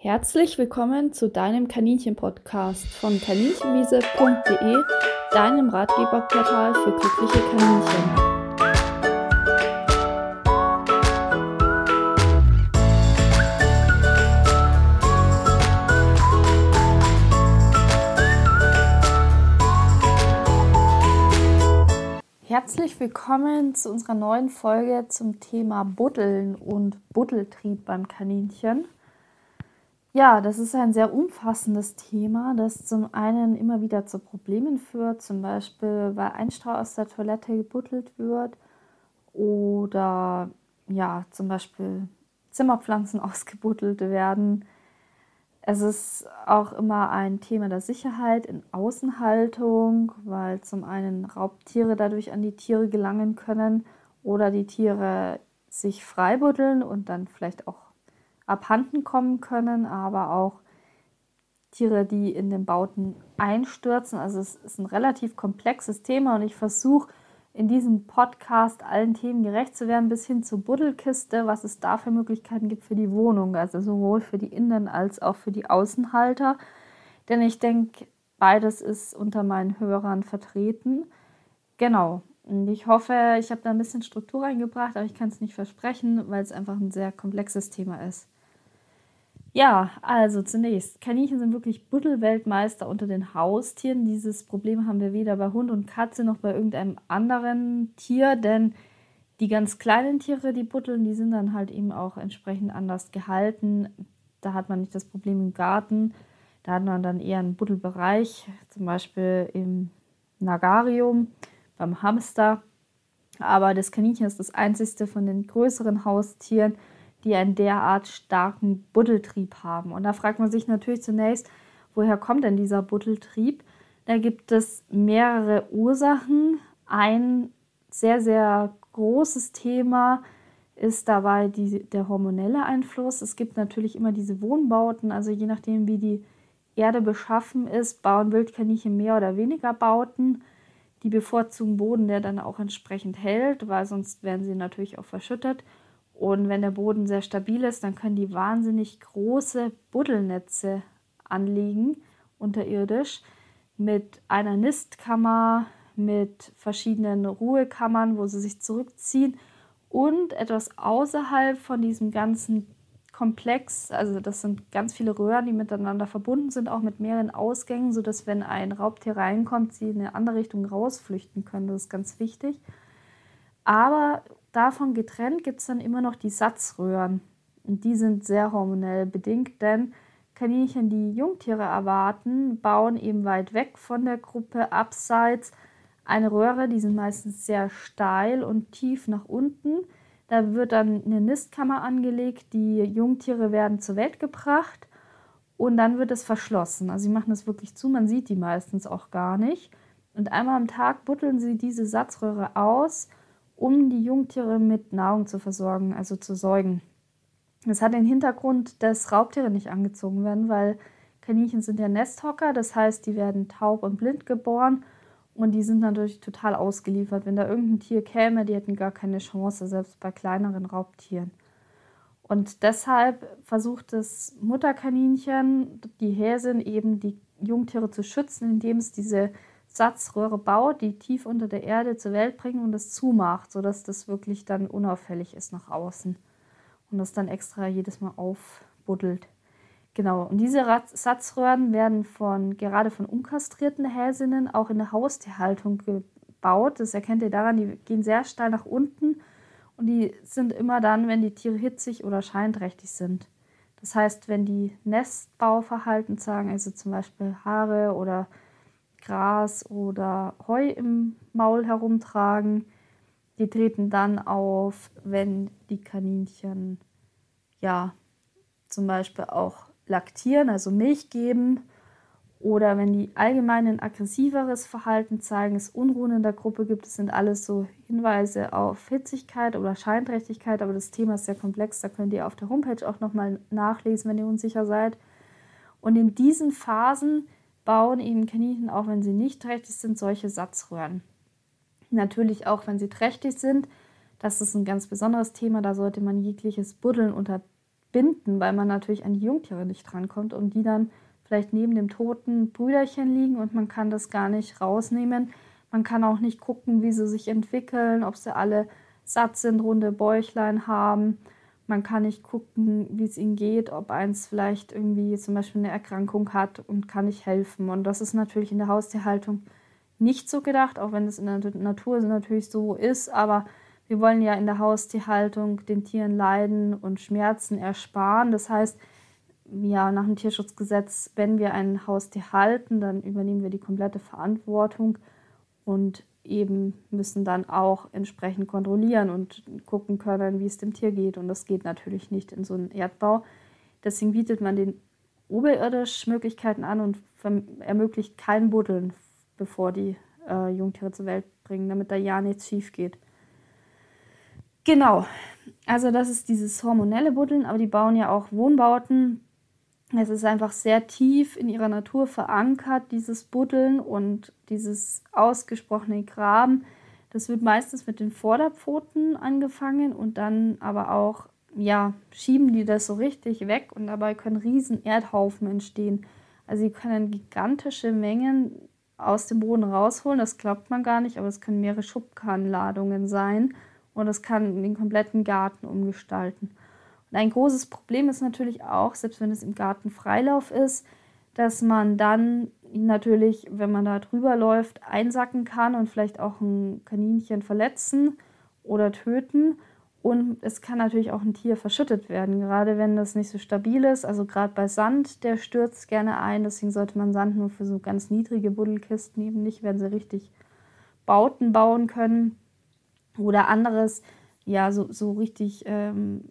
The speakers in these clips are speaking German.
Herzlich willkommen zu deinem Kaninchen-Podcast von kaninchenwiese.de, deinem Ratgeberportal für glückliche Kaninchen. Herzlich willkommen zu unserer neuen Folge zum Thema Buddeln und Buddeltrieb beim Kaninchen. Ja, das ist ein sehr umfassendes Thema, das zum einen immer wieder zu Problemen führt, zum Beispiel weil ein Strauch aus der Toilette gebuddelt wird oder ja, zum Beispiel Zimmerpflanzen ausgebuddelt werden. Es ist auch immer ein Thema der Sicherheit in Außenhaltung, weil zum einen Raubtiere dadurch an die Tiere gelangen können oder die Tiere sich freibuddeln und dann vielleicht auch abhanden kommen können, aber auch Tiere, die in den Bauten einstürzen. Also es ist ein relativ komplexes Thema und ich versuche in diesem Podcast allen Themen gerecht zu werden, bis hin zur Buddelkiste, was es da für Möglichkeiten gibt für die Wohnung, also sowohl für die Innen- als auch für die Außenhalter. Denn ich denke, beides ist unter meinen Hörern vertreten. Genau. Und ich hoffe, ich habe da ein bisschen Struktur reingebracht, aber ich kann es nicht versprechen, weil es einfach ein sehr komplexes Thema ist. Ja, also zunächst, Kaninchen sind wirklich Buddelweltmeister unter den Haustieren. Dieses Problem haben wir weder bei Hund und Katze noch bei irgendeinem anderen Tier, denn die ganz kleinen Tiere, die buddeln, die sind dann halt eben auch entsprechend anders gehalten. Da hat man nicht das Problem im Garten, da hat man dann eher einen Buddelbereich, zum Beispiel im Nagarium, beim Hamster. Aber das Kaninchen ist das einzigste von den größeren Haustieren, die einen derart starken Buddeltrieb haben. Und da fragt man sich natürlich zunächst, woher kommt denn dieser Buddeltrieb? Da gibt es mehrere Ursachen. Ein sehr, sehr großes Thema ist dabei die, der hormonelle Einfluss. Es gibt natürlich immer diese Wohnbauten, also je nachdem, wie die Erde beschaffen ist, bauen Wildkaninchen mehr oder weniger Bauten. Die bevorzugen Boden, der dann auch entsprechend hält, weil sonst werden sie natürlich auch verschüttet. Und wenn der Boden sehr stabil ist, dann können die wahnsinnig große Buddelnetze anlegen unterirdisch mit einer Nistkammer, mit verschiedenen Ruhekammern, wo sie sich zurückziehen und etwas außerhalb von diesem ganzen Komplex, also das sind ganz viele Röhren, die miteinander verbunden sind, auch mit mehreren Ausgängen, sodass wenn ein Raubtier reinkommt, sie in eine andere Richtung rausflüchten können. Das ist ganz wichtig. Aber davon getrennt gibt es dann immer noch die Satzröhren. Und die sind sehr hormonell bedingt, denn Kaninchen, die Jungtiere erwarten, bauen eben weit weg von der Gruppe abseits eine Röhre, die sind meistens sehr steil und tief nach unten. Da wird dann eine Nistkammer angelegt, die Jungtiere werden zur Welt gebracht und dann wird es verschlossen. Also sie machen das wirklich zu, man sieht die meistens auch gar nicht. Und einmal am Tag butteln sie diese Satzröhre aus um die Jungtiere mit Nahrung zu versorgen, also zu säugen. Das hat den Hintergrund, dass Raubtiere nicht angezogen werden, weil Kaninchen sind ja Nesthocker, das heißt, die werden taub und blind geboren und die sind natürlich total ausgeliefert. Wenn da irgendein Tier käme, die hätten gar keine Chance, selbst bei kleineren Raubtieren. Und deshalb versucht das Mutterkaninchen, die Häsin, eben die Jungtiere zu schützen, indem es diese Satzröhre baut, die tief unter der Erde zur Welt bringen und das zumacht, sodass das wirklich dann unauffällig ist nach außen und das dann extra jedes Mal aufbuddelt. Genau, und diese Satzröhren werden von gerade von unkastrierten Häsinnen auch in der Haustierhaltung gebaut. Das erkennt ihr daran, die gehen sehr steil nach unten und die sind immer dann, wenn die Tiere hitzig oder scheinträchtig sind. Das heißt, wenn die Nestbauverhalten zeigen, also zum Beispiel Haare oder Gras oder Heu im Maul herumtragen. Die treten dann auf, wenn die Kaninchen ja zum Beispiel auch laktieren, also Milch geben oder wenn die allgemein ein aggressiveres Verhalten zeigen, es Unruhen in der Gruppe gibt, das sind alles so Hinweise auf Hitzigkeit oder Scheinträchtigkeit, aber das Thema ist sehr komplex, da könnt ihr auf der Homepage auch nochmal nachlesen, wenn ihr unsicher seid. Und in diesen Phasen bauen eben Kaninchen, auch wenn sie nicht trächtig sind, solche Satzröhren. Natürlich auch, wenn sie trächtig sind. Das ist ein ganz besonderes Thema. Da sollte man jegliches Buddeln unterbinden, binden, weil man natürlich an die Jungtiere nicht drankommt und die dann vielleicht neben dem toten Brüderchen liegen und man kann das gar nicht rausnehmen. Man kann auch nicht gucken, wie sie sich entwickeln, ob sie alle satt sind, runde Bäuchlein haben. Man kann nicht gucken, wie es ihnen geht, ob eins vielleicht irgendwie zum Beispiel eine Erkrankung hat und kann nicht helfen. Und das ist natürlich in der Haustierhaltung nicht so gedacht, auch wenn es in der Natur natürlich so ist. Aber wir wollen ja in der Haustierhaltung den Tieren Leiden und Schmerzen ersparen. Das heißt, ja, nach dem Tierschutzgesetz, wenn wir ein Haustier halten, dann übernehmen wir die komplette Verantwortung und eben müssen dann auch entsprechend kontrollieren und gucken können, wie es dem Tier geht. Und das geht natürlich nicht in so einem Erdbau. Deswegen bietet man den oberirdisch Möglichkeiten an und ermöglicht kein Buddeln, bevor die äh, Jungtiere zur Welt bringen, damit da ja nichts schief geht. Genau, also das ist dieses hormonelle Buddeln, aber die bauen ja auch Wohnbauten es ist einfach sehr tief in ihrer Natur verankert, dieses Buddeln und dieses ausgesprochene Graben. Das wird meistens mit den Vorderpfoten angefangen und dann aber auch, ja, schieben die das so richtig weg und dabei können riesen Erdhaufen entstehen. Also sie können gigantische Mengen aus dem Boden rausholen, das glaubt man gar nicht, aber es können mehrere Schubkarrenladungen sein und das kann den kompletten Garten umgestalten. Und ein großes Problem ist natürlich auch, selbst wenn es im Garten Freilauf ist, dass man dann natürlich, wenn man da drüber läuft, einsacken kann und vielleicht auch ein Kaninchen verletzen oder töten. Und es kann natürlich auch ein Tier verschüttet werden, gerade wenn das nicht so stabil ist. Also gerade bei Sand, der stürzt gerne ein. Deswegen sollte man Sand nur für so ganz niedrige Buddelkisten nehmen, nicht wenn sie richtig Bauten bauen können. Oder anderes, ja, so, so richtig ähm,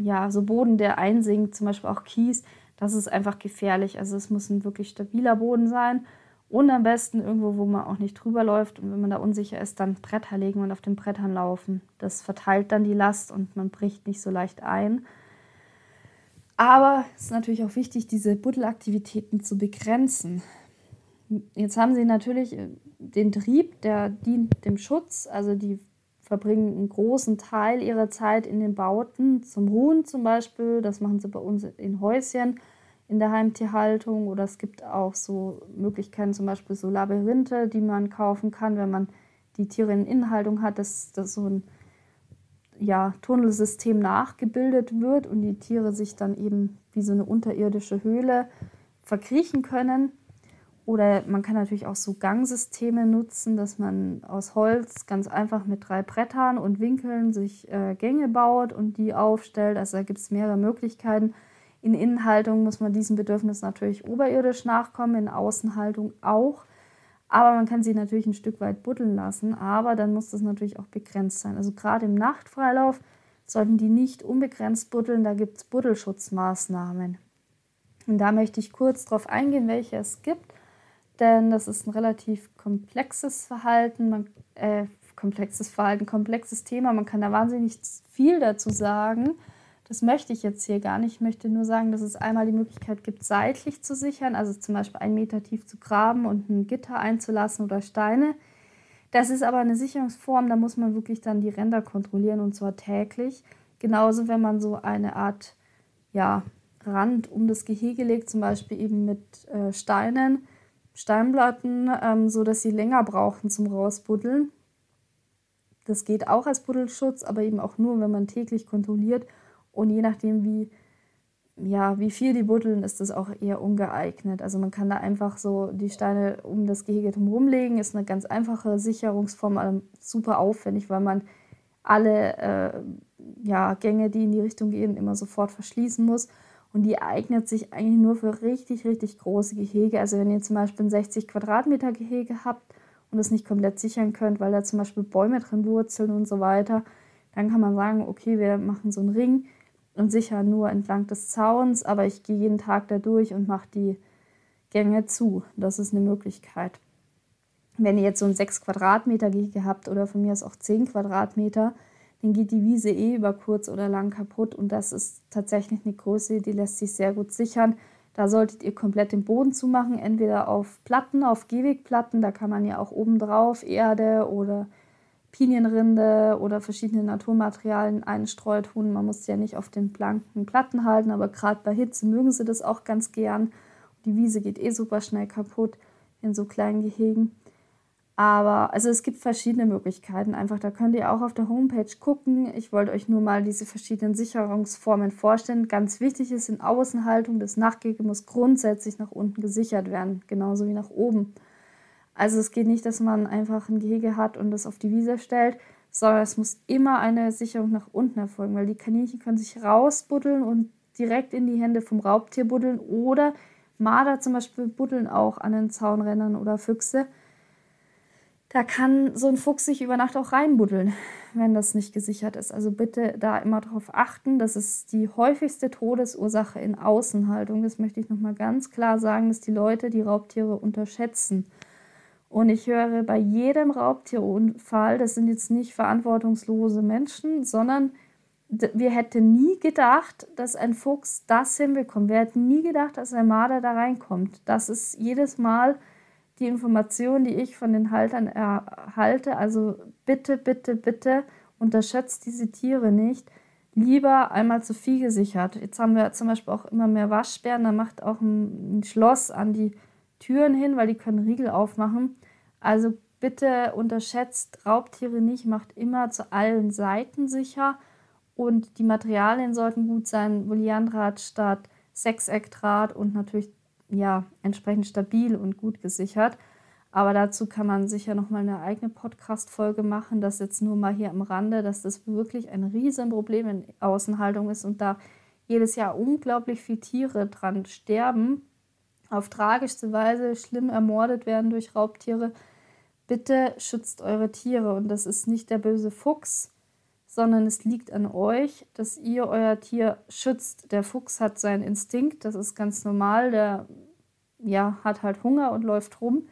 ja, so Boden, der einsinkt, zum Beispiel auch Kies, das ist einfach gefährlich. Also es muss ein wirklich stabiler Boden sein und am besten irgendwo, wo man auch nicht drüber läuft. Und wenn man da unsicher ist, dann Bretter legen und auf den Brettern laufen. Das verteilt dann die Last und man bricht nicht so leicht ein. Aber es ist natürlich auch wichtig, diese Buddelaktivitäten zu begrenzen. Jetzt haben sie natürlich äh, den Trieb, der dient dem Schutz. Also die verbringen einen großen Teil ihrer Zeit in den Bauten, zum Ruhen zum Beispiel. Das machen sie bei uns in Häuschen in der Heimtierhaltung. Oder es gibt auch so Möglichkeiten, zum Beispiel so Labyrinthe, die man kaufen kann, wenn man die Tiere in Innenhaltung hat, dass, dass so ein ja, Tunnelsystem nachgebildet wird und die Tiere sich dann eben wie so eine unterirdische Höhle verkriechen können. Oder man kann natürlich auch so Gangsysteme nutzen, dass man aus Holz ganz einfach mit drei Brettern und Winkeln sich äh, Gänge baut und die aufstellt. Also da gibt es mehrere Möglichkeiten. In Innenhaltung muss man diesem Bedürfnis natürlich oberirdisch nachkommen, in Außenhaltung auch. Aber man kann sie natürlich ein Stück weit buddeln lassen, aber dann muss das natürlich auch begrenzt sein. Also gerade im Nachtfreilauf sollten die nicht unbegrenzt buddeln, da gibt es Buddelschutzmaßnahmen. Und da möchte ich kurz darauf eingehen, welche es gibt denn das ist ein relativ komplexes Verhalten, man, äh, komplexes Verhalten, komplexes Thema. Man kann da wahnsinnig viel dazu sagen. Das möchte ich jetzt hier gar nicht. Ich möchte nur sagen, dass es einmal die Möglichkeit gibt, seitlich zu sichern, also zum Beispiel einen Meter tief zu graben und ein Gitter einzulassen oder Steine. Das ist aber eine Sicherungsform, da muss man wirklich dann die Ränder kontrollieren und zwar täglich. Genauso, wenn man so eine Art ja, Rand um das Gehege legt, zum Beispiel eben mit äh, Steinen Steinplatten, ähm, so dass sie länger brauchen zum Rausbuddeln. Das geht auch als Buddelschutz, aber eben auch nur, wenn man täglich kontrolliert. Und je nachdem, wie, ja, wie viel die buddeln, ist das auch eher ungeeignet. Also man kann da einfach so die Steine um das Gehege drumherum legen. Ist eine ganz einfache Sicherungsform, aber super aufwendig, weil man alle äh, ja, Gänge, die in die Richtung gehen, immer sofort verschließen muss. Und die eignet sich eigentlich nur für richtig, richtig große Gehege. Also wenn ihr zum Beispiel ein 60 Quadratmeter Gehege habt und es nicht komplett sichern könnt, weil da zum Beispiel Bäume drin wurzeln und so weiter, dann kann man sagen, okay, wir machen so einen Ring und sichern nur entlang des Zauns, aber ich gehe jeden Tag da durch und mache die Gänge zu. Das ist eine Möglichkeit. Wenn ihr jetzt so ein 6 Quadratmeter Gehege habt oder von mir aus auch 10 Quadratmeter, dann geht die Wiese eh über kurz oder lang kaputt und das ist tatsächlich eine Größe, die lässt sich sehr gut sichern. Da solltet ihr komplett den Boden zumachen, entweder auf Platten, auf Gehwegplatten, da kann man ja auch oben drauf Erde oder Pinienrinde oder verschiedene Naturmaterialien einstreut tun. Man muss ja nicht auf den blanken Platten halten, aber gerade bei Hitze mögen sie das auch ganz gern. Die Wiese geht eh super schnell kaputt in so kleinen Gehegen. Aber also es gibt verschiedene Möglichkeiten. Einfach, da könnt ihr auch auf der Homepage gucken. Ich wollte euch nur mal diese verschiedenen Sicherungsformen vorstellen. Ganz wichtig ist in Außenhaltung, das Nachtgehege muss grundsätzlich nach unten gesichert werden, genauso wie nach oben. Also es geht nicht, dass man einfach ein Gehege hat und das auf die Wiese stellt, sondern es muss immer eine Sicherung nach unten erfolgen, weil die Kaninchen können sich rausbuddeln und direkt in die Hände vom Raubtier buddeln oder Marder zum Beispiel buddeln auch an den Zaunrändern oder Füchse. Da kann so ein Fuchs sich über Nacht auch reinbuddeln, wenn das nicht gesichert ist. Also bitte da immer darauf achten. Das ist die häufigste Todesursache in Außenhaltung. Das möchte ich nochmal ganz klar sagen, dass die Leute die Raubtiere unterschätzen. Und ich höre bei jedem Raubtierunfall, das sind jetzt nicht verantwortungslose Menschen, sondern wir hätten nie gedacht, dass ein Fuchs das hinbekommt. Wir hätten nie gedacht, dass ein Marder da reinkommt. Das ist jedes Mal die Information, die ich von den Haltern erhalte. Also bitte, bitte, bitte unterschätzt diese Tiere nicht. Lieber einmal zu viel gesichert. Jetzt haben wir zum Beispiel auch immer mehr Waschbären. Da macht auch ein Schloss an die Türen hin, weil die können Riegel aufmachen. Also bitte unterschätzt Raubtiere nicht, macht immer zu allen Seiten sicher und die Materialien sollten gut sein, Volliandraht statt Sechseckdraht und natürlich ja entsprechend stabil und gut gesichert. Aber dazu kann man sicher noch mal eine eigene Podcast-Folge machen. Das jetzt nur mal hier am Rande, dass das wirklich ein Riesenproblem in Außenhaltung ist und da jedes Jahr unglaublich viele Tiere dran sterben auf tragischste Weise schlimm ermordet werden durch Raubtiere. Bitte schützt eure Tiere und das ist nicht der böse Fuchs, sondern es liegt an euch, dass ihr euer Tier schützt. Der Fuchs hat seinen Instinkt, das ist ganz normal, der ja, hat halt Hunger und läuft rum,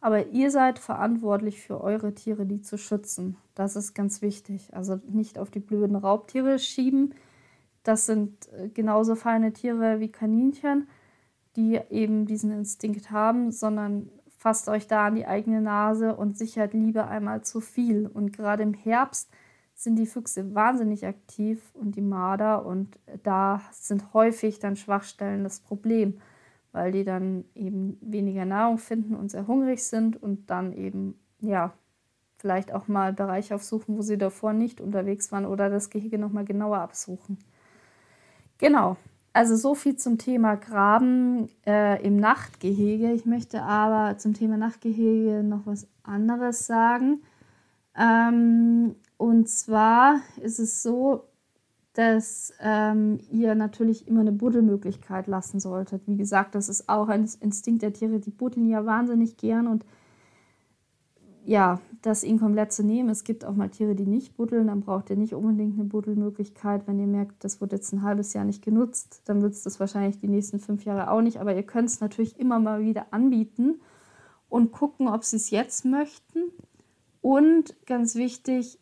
aber ihr seid verantwortlich für eure Tiere, die zu schützen. Das ist ganz wichtig. Also nicht auf die blöden Raubtiere schieben. Das sind äh, genauso feine Tiere wie Kaninchen die eben diesen Instinkt haben, sondern fasst euch da an die eigene Nase und sichert lieber einmal zu viel. Und gerade im Herbst sind die Füchse wahnsinnig aktiv und die Marder und da sind häufig dann Schwachstellen das Problem, weil die dann eben weniger Nahrung finden und sehr hungrig sind und dann eben, ja, vielleicht auch mal Bereiche aufsuchen, wo sie davor nicht unterwegs waren oder das Gehege nochmal genauer absuchen. Genau, also so viel zum Thema Graben äh, im Nachtgehege. Ich möchte aber zum Thema Nachtgehege noch was anderes sagen. Ähm, und zwar ist es so, dass ähm, ihr natürlich immer eine Buddelmöglichkeit lassen solltet. Wie gesagt, das ist auch ein Instinkt der Tiere, die buddeln ja wahnsinnig gern und ja, das ihnen komplett zu nehmen. Es gibt auch mal Tiere, die nicht buddeln, dann braucht ihr nicht unbedingt eine Buddelmöglichkeit. Wenn ihr merkt, das wird jetzt ein halbes Jahr nicht genutzt, dann wird es das wahrscheinlich die nächsten fünf Jahre auch nicht. Aber ihr könnt es natürlich immer mal wieder anbieten und gucken, ob sie es jetzt möchten. Und ganz wichtig,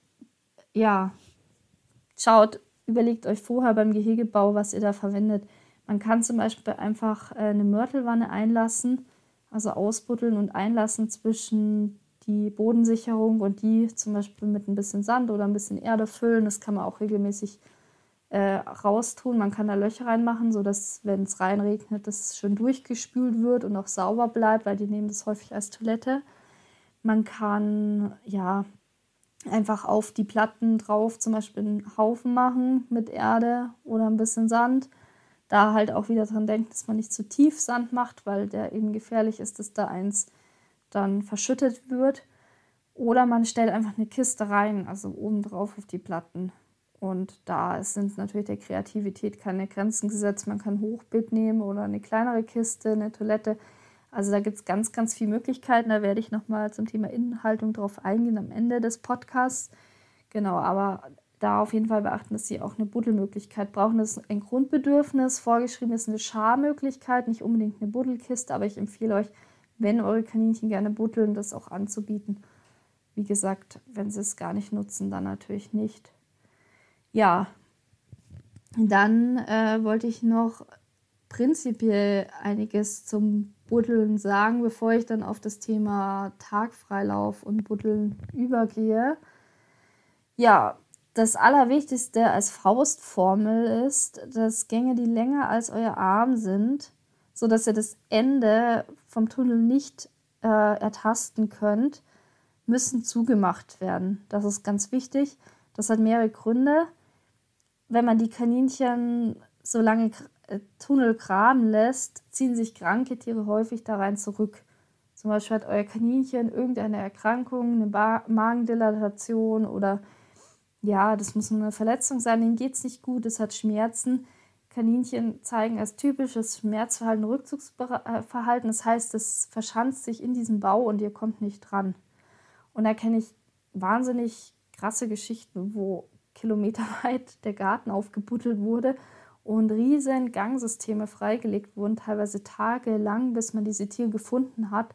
ja, schaut, überlegt euch vorher beim Gehegebau, was ihr da verwendet. Man kann zum Beispiel einfach äh, eine Mörtelwanne einlassen, also ausbuddeln und einlassen zwischen die Bodensicherung und die zum Beispiel mit ein bisschen Sand oder ein bisschen Erde füllen. Das kann man auch regelmäßig äh, raustun. Man kann da Löcher reinmachen, sodass, wenn es reinregnet, das schön durchgespült wird und auch sauber bleibt, weil die nehmen das häufig als Toilette. Man kann ja einfach auf die Platten drauf zum Beispiel einen Haufen machen mit Erde oder ein bisschen Sand. Da halt auch wieder dran denken, dass man nicht zu tief Sand macht, weil der eben gefährlich ist, dass da eins dann verschüttet wird. Oder man stellt einfach eine Kiste rein, also oben drauf auf die Platten. Und da sind natürlich der Kreativität keine Grenzen gesetzt. Man kann Hochbeet nehmen oder eine kleinere Kiste, eine Toilette. Also da gibt es ganz, ganz viele Möglichkeiten. Da werde ich nochmal zum Thema Innenhaltung drauf eingehen am Ende des Podcasts. Genau, aber da auf jeden Fall beachten, dass sie auch eine Buddelmöglichkeit brauchen. Das ist ein Grundbedürfnis. Vorgeschrieben ist eine Scharmöglichkeit, nicht unbedingt eine Buddelkiste, aber ich empfehle euch, wenn eure Kaninchen gerne buddeln, das auch anzubieten. Wie gesagt, wenn sie es gar nicht nutzen, dann natürlich nicht. Ja, dann äh, wollte ich noch prinzipiell einiges zum Buddeln sagen, bevor ich dann auf das Thema Tagfreilauf und Buddeln übergehe. Ja, das Allerwichtigste als Faustformel ist, dass Gänge, die länger als euer Arm sind, sodass ihr das Ende vom Tunnel nicht äh, ertasten könnt, müssen zugemacht werden. Das ist ganz wichtig. Das hat mehrere Gründe. Wenn man die Kaninchen so lange Tunnel graben lässt, ziehen sich kranke Tiere häufig da rein zurück. Zum Beispiel hat euer Kaninchen irgendeine Erkrankung, eine Magendilatation oder ja, das muss eine Verletzung sein, dem geht es nicht gut, es hat Schmerzen. Kaninchen zeigen als typisches Schmerzverhalten Rückzugsverhalten. Das heißt, es verschanzt sich in diesem Bau und ihr kommt nicht dran. Und da kenne ich wahnsinnig krasse Geschichten, wo kilometerweit der Garten aufgebuddelt wurde und riesen Gangsysteme freigelegt wurden, teilweise tagelang, bis man diese Tiere gefunden hat.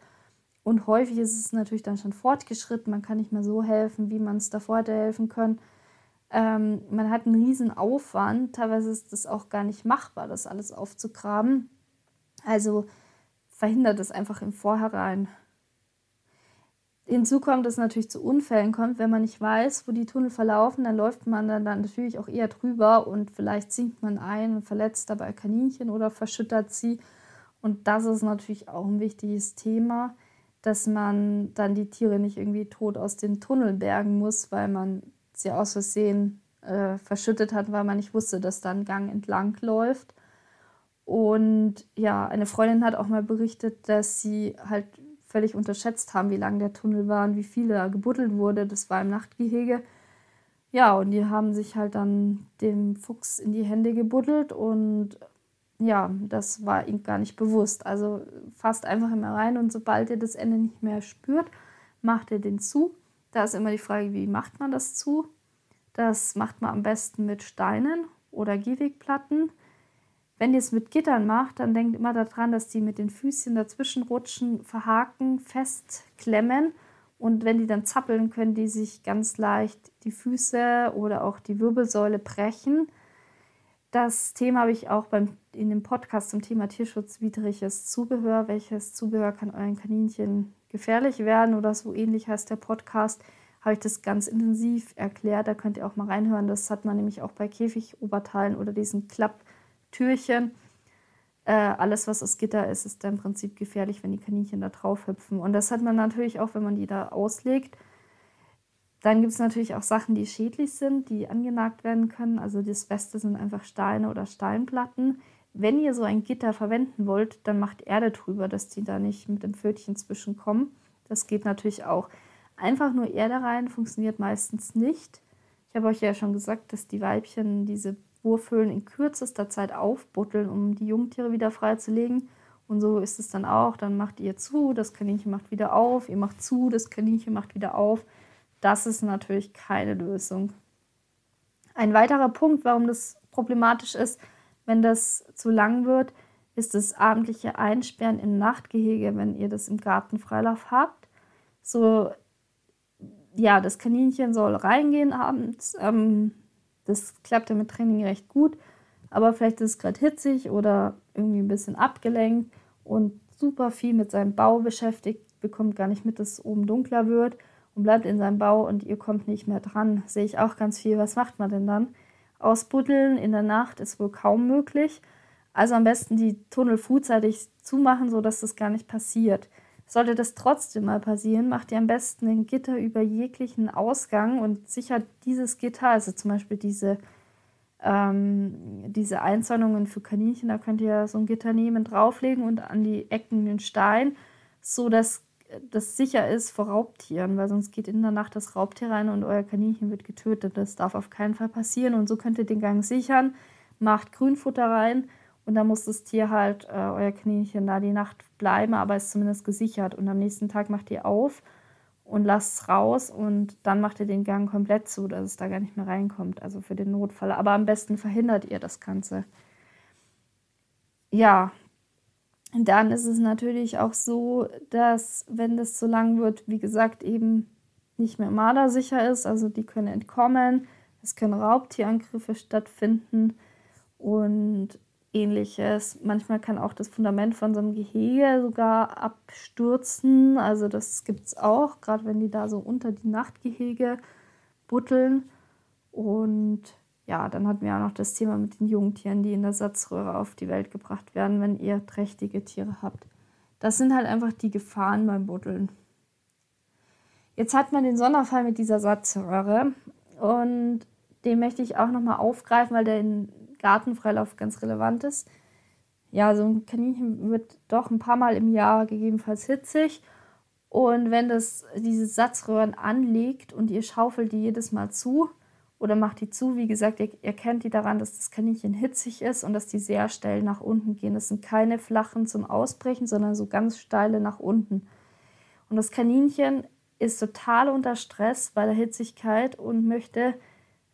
Und häufig ist es natürlich dann schon fortgeschritten, man kann nicht mehr so helfen, wie man es davor hätte helfen können. Ähm, man hat einen riesen Aufwand, teilweise ist es auch gar nicht machbar, das alles aufzugraben. Also verhindert es einfach im Vorhinein. Hinzu kommt, dass es natürlich zu Unfällen kommt, wenn man nicht weiß, wo die Tunnel verlaufen, dann läuft man dann, dann natürlich auch eher drüber und vielleicht sinkt man ein und verletzt dabei Kaninchen oder verschüttert sie. Und das ist natürlich auch ein wichtiges Thema, dass man dann die Tiere nicht irgendwie tot aus den Tunnel bergen muss, weil man sie aus Versehen äh, verschüttet hat, weil man nicht wusste, dass da ein Gang entlang läuft. Und ja, eine Freundin hat auch mal berichtet, dass sie halt völlig unterschätzt haben, wie lang der Tunnel war und wie viel da gebuddelt wurde. Das war im Nachtgehege. Ja, und die haben sich halt dann dem Fuchs in die Hände gebuddelt und ja, das war ihnen gar nicht bewusst. Also fasst einfach immer rein und sobald ihr das Ende nicht mehr spürt, macht ihr den zu. Da ist immer die Frage, wie macht man das zu? Das macht man am besten mit Steinen oder Gehwegplatten. Wenn ihr es mit Gittern macht, dann denkt immer daran, dass die mit den Füßchen dazwischen rutschen, verhaken, festklemmen. Und wenn die dann zappeln, können die sich ganz leicht die Füße oder auch die Wirbelsäule brechen. Das Thema habe ich auch beim, in dem Podcast zum Thema tierschutzwidriges Zubehör. Welches Zubehör kann euren Kaninchen gefährlich werden oder so ähnlich heißt der Podcast, habe ich das ganz intensiv erklärt. Da könnt ihr auch mal reinhören. Das hat man nämlich auch bei Käfigoberteilen oder diesen Klapptürchen. Äh, alles, was aus Gitter ist, ist dann im Prinzip gefährlich, wenn die Kaninchen da drauf hüpfen. Und das hat man natürlich auch, wenn man die da auslegt. Dann gibt es natürlich auch Sachen, die schädlich sind, die angenagt werden können. Also das Beste sind einfach Steine oder Steinplatten. Wenn ihr so ein Gitter verwenden wollt, dann macht Erde drüber, dass die da nicht mit dem Pfötchen zwischenkommen. Das geht natürlich auch. Einfach nur Erde rein funktioniert meistens nicht. Ich habe euch ja schon gesagt, dass die Weibchen diese Wurfhöhlen in kürzester Zeit aufbutteln, um die Jungtiere wieder freizulegen. Und so ist es dann auch. Dann macht ihr zu, das Kaninchen macht wieder auf, ihr macht zu, das Kaninchen macht wieder auf. Das ist natürlich keine Lösung. Ein weiterer Punkt, warum das problematisch ist, wenn das zu lang wird, ist das abendliche Einsperren im Nachtgehege, wenn ihr das im Garten Freilauf habt. So, ja, das Kaninchen soll reingehen abends. Ähm, das klappt ja mit Training recht gut. Aber vielleicht ist es gerade hitzig oder irgendwie ein bisschen abgelenkt und super viel mit seinem Bau beschäftigt, bekommt gar nicht mit, dass es oben dunkler wird und bleibt in seinem Bau und ihr kommt nicht mehr dran. Sehe ich auch ganz viel. Was macht man denn dann? Ausbuddeln in der Nacht ist wohl kaum möglich. Also am besten die Tunnel frühzeitig zumachen, sodass das gar nicht passiert. Sollte das trotzdem mal passieren, macht ihr am besten ein Gitter über jeglichen Ausgang und sichert dieses Gitter, also zum Beispiel diese, ähm, diese Einzäunungen für Kaninchen, da könnt ihr so ein Gitter nehmen, drauflegen und an die Ecken den Stein, sodass das sicher ist vor Raubtieren, weil sonst geht in der Nacht das Raubtier rein und euer Kaninchen wird getötet. Das darf auf keinen Fall passieren und so könnt ihr den Gang sichern. Macht Grünfutter rein und dann muss das Tier halt, äh, euer Kaninchen, da die Nacht bleiben, aber ist zumindest gesichert. Und am nächsten Tag macht ihr auf und lasst es raus und dann macht ihr den Gang komplett zu, dass es da gar nicht mehr reinkommt, also für den Notfall. Aber am besten verhindert ihr das Ganze. Ja, dann ist es natürlich auch so, dass wenn das zu lang wird, wie gesagt, eben nicht mehr mardersicher ist. Also die können entkommen, es können Raubtierangriffe stattfinden und ähnliches. Manchmal kann auch das Fundament von so einem Gehege sogar abstürzen. Also das gibt es auch, gerade wenn die da so unter die Nachtgehege buddeln. Und ja, dann hatten wir auch noch das Thema mit den Jungtieren, die in der Satzröhre auf die Welt gebracht werden, wenn ihr trächtige Tiere habt. Das sind halt einfach die Gefahren beim Buddeln. Jetzt hat man den Sonderfall mit dieser Satzröhre und den möchte ich auch nochmal aufgreifen, weil der in Gartenfreilauf ganz relevant ist. Ja, so ein Kaninchen wird doch ein paar Mal im Jahr gegebenenfalls hitzig. Und wenn das diese Satzröhren anlegt und ihr schaufelt die jedes Mal zu oder macht die zu, wie gesagt, ihr erkennt die daran, dass das Kaninchen hitzig ist und dass die sehr steil nach unten gehen. Das sind keine flachen zum Ausbrechen, sondern so ganz steile nach unten. Und das Kaninchen ist total unter Stress bei der Hitzigkeit und möchte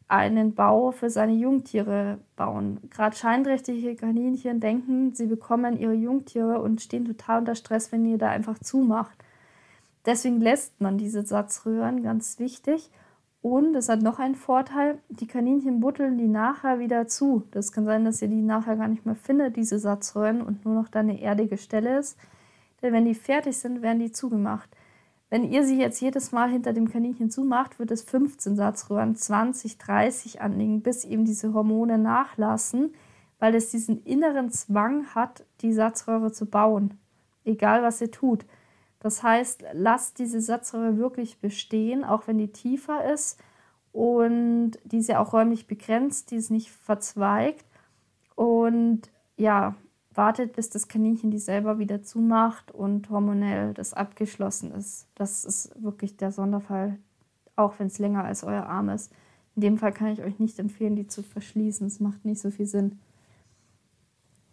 einen Bau für seine Jungtiere bauen. Gerade scheinträchtige Kaninchen denken, sie bekommen ihre Jungtiere und stehen total unter Stress, wenn ihr da einfach zumacht. Deswegen lässt man diese Satzröhren, ganz wichtig. Und es hat noch einen Vorteil, die Kaninchen butteln die nachher wieder zu. Das kann sein, dass ihr die nachher gar nicht mehr findet, diese Satzröhren, und nur noch da eine erdige Stelle ist. Denn wenn die fertig sind, werden die zugemacht. Wenn ihr sie jetzt jedes Mal hinter dem Kaninchen zumacht, wird es 15 Satzröhren, 20, 30 anlegen, bis eben diese Hormone nachlassen, weil es diesen inneren Zwang hat, die Satzröhre zu bauen. Egal was ihr tut. Das heißt, lasst diese Satzröhre wirklich bestehen, auch wenn die tiefer ist und die ist ja auch räumlich begrenzt, die ist nicht verzweigt. Und ja, wartet, bis das Kaninchen die selber wieder zumacht und hormonell das abgeschlossen ist. Das ist wirklich der Sonderfall, auch wenn es länger als euer Arm ist. In dem Fall kann ich euch nicht empfehlen, die zu verschließen. Es macht nicht so viel Sinn.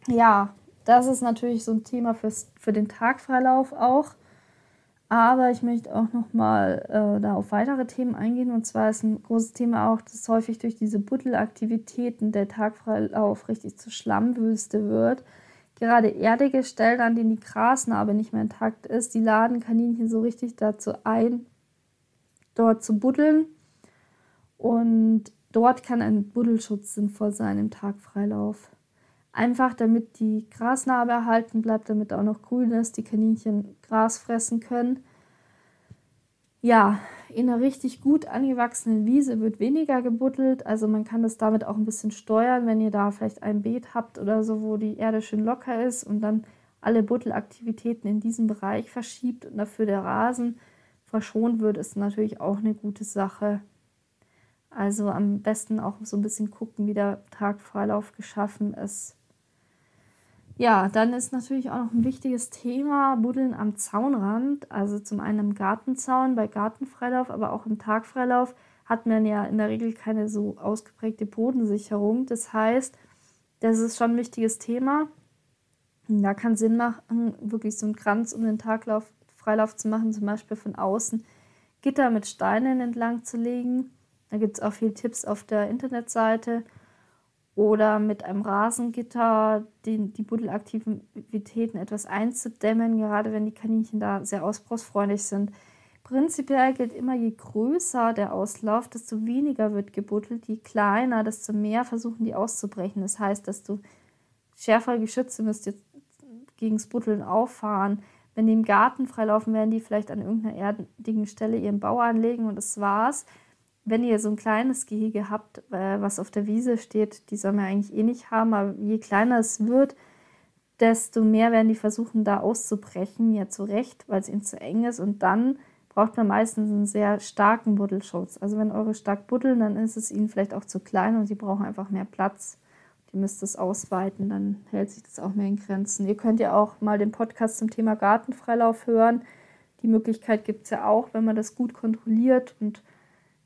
Ja, das ist natürlich so ein Thema fürs, für den Tagfreilauf auch. Aber ich möchte auch noch mal äh, da auf weitere Themen eingehen. Und zwar ist ein großes Thema auch, dass häufig durch diese Buddelaktivitäten der Tagfreilauf richtig zur Schlammwüste wird. Gerade erdige Stellen, an denen die Grasnarbe nicht mehr intakt ist, die laden Kaninchen so richtig dazu ein, dort zu buddeln. Und dort kann ein Buddelschutz sinnvoll sein im Tagfreilauf. Einfach damit die Grasnarbe erhalten bleibt, damit auch noch grün ist, die Kaninchen Gras fressen können. Ja, in einer richtig gut angewachsenen Wiese wird weniger gebuddelt. Also man kann das damit auch ein bisschen steuern, wenn ihr da vielleicht ein Beet habt oder so, wo die Erde schön locker ist und dann alle Buddelaktivitäten in diesem Bereich verschiebt und dafür der Rasen verschont wird, ist natürlich auch eine gute Sache. Also am besten auch so ein bisschen gucken, wie der Tagfreilauf geschaffen ist. Ja, dann ist natürlich auch noch ein wichtiges Thema Buddeln am Zaunrand. Also zum einen im Gartenzaun bei Gartenfreilauf, aber auch im Tagfreilauf hat man ja in der Regel keine so ausgeprägte Bodensicherung. Das heißt, das ist schon ein wichtiges Thema. Da kann Sinn machen, wirklich so einen Kranz um den Taglauf, Freilauf zu machen, zum Beispiel von außen Gitter mit Steinen entlang zu legen. Da gibt es auch viele Tipps auf der Internetseite oder mit einem Rasengitter die, die Buddelaktivitäten etwas einzudämmen, gerade wenn die Kaninchen da sehr ausbruchsfreundlich sind. Prinzipiell gilt immer, je größer der Auslauf, desto weniger wird gebuddelt, je kleiner, desto mehr versuchen die auszubrechen. Das heißt, desto schärfere Geschütze müsst ihr gegen das Buddeln auffahren. Wenn die im Garten freilaufen, werden die vielleicht an irgendeiner erdigen Stelle ihren Bau anlegen und das war's wenn ihr so ein kleines Gehege habt, äh, was auf der Wiese steht, die soll man eigentlich eh nicht haben, aber je kleiner es wird, desto mehr werden die versuchen, da auszubrechen, ja zu Recht, weil es ihnen zu eng ist. Und dann braucht man meistens einen sehr starken Buddelschutz. Also wenn eure stark buddeln, dann ist es ihnen vielleicht auch zu klein und sie brauchen einfach mehr Platz. Ihr müsst es ausweiten, dann hält sich das auch mehr in Grenzen. Ihr könnt ja auch mal den Podcast zum Thema Gartenfreilauf hören. Die Möglichkeit gibt es ja auch, wenn man das gut kontrolliert und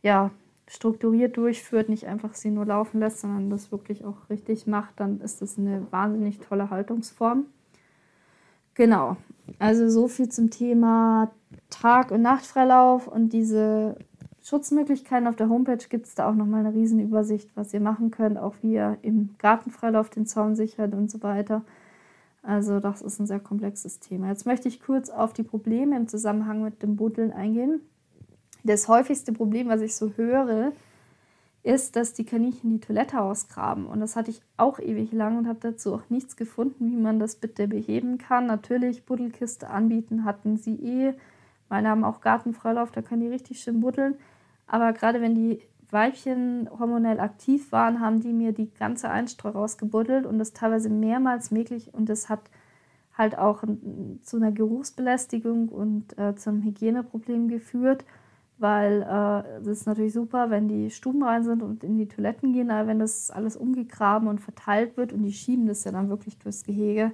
ja, strukturiert durchführt, nicht einfach sie nur laufen lässt, sondern das wirklich auch richtig macht, dann ist das eine wahnsinnig tolle Haltungsform. Genau, also so viel zum Thema Tag- und Nachtfreilauf und diese Schutzmöglichkeiten auf der Homepage gibt es da auch nochmal eine Riesenübersicht, was ihr machen könnt, auch wie ihr im Gartenfreilauf den Zaun sichert und so weiter. Also das ist ein sehr komplexes Thema. Jetzt möchte ich kurz auf die Probleme im Zusammenhang mit dem Buddeln eingehen. Das häufigste Problem, was ich so höre, ist, dass die Kaninchen die Toilette ausgraben. Und das hatte ich auch ewig lang und habe dazu auch nichts gefunden, wie man das bitte beheben kann. Natürlich, Buddelkiste anbieten hatten sie eh. Meine haben auch Gartenfreilauf, da können die richtig schön buddeln. Aber gerade wenn die Weibchen hormonell aktiv waren, haben die mir die ganze Einstreu rausgebuddelt und das teilweise mehrmals möglich und das hat halt auch zu einer Geruchsbelästigung und äh, zum Hygieneproblem geführt, weil es äh, ist natürlich super, wenn die Stuben rein sind und in die Toiletten gehen, aber wenn das alles umgegraben und verteilt wird und die schieben das ja dann wirklich durchs Gehege,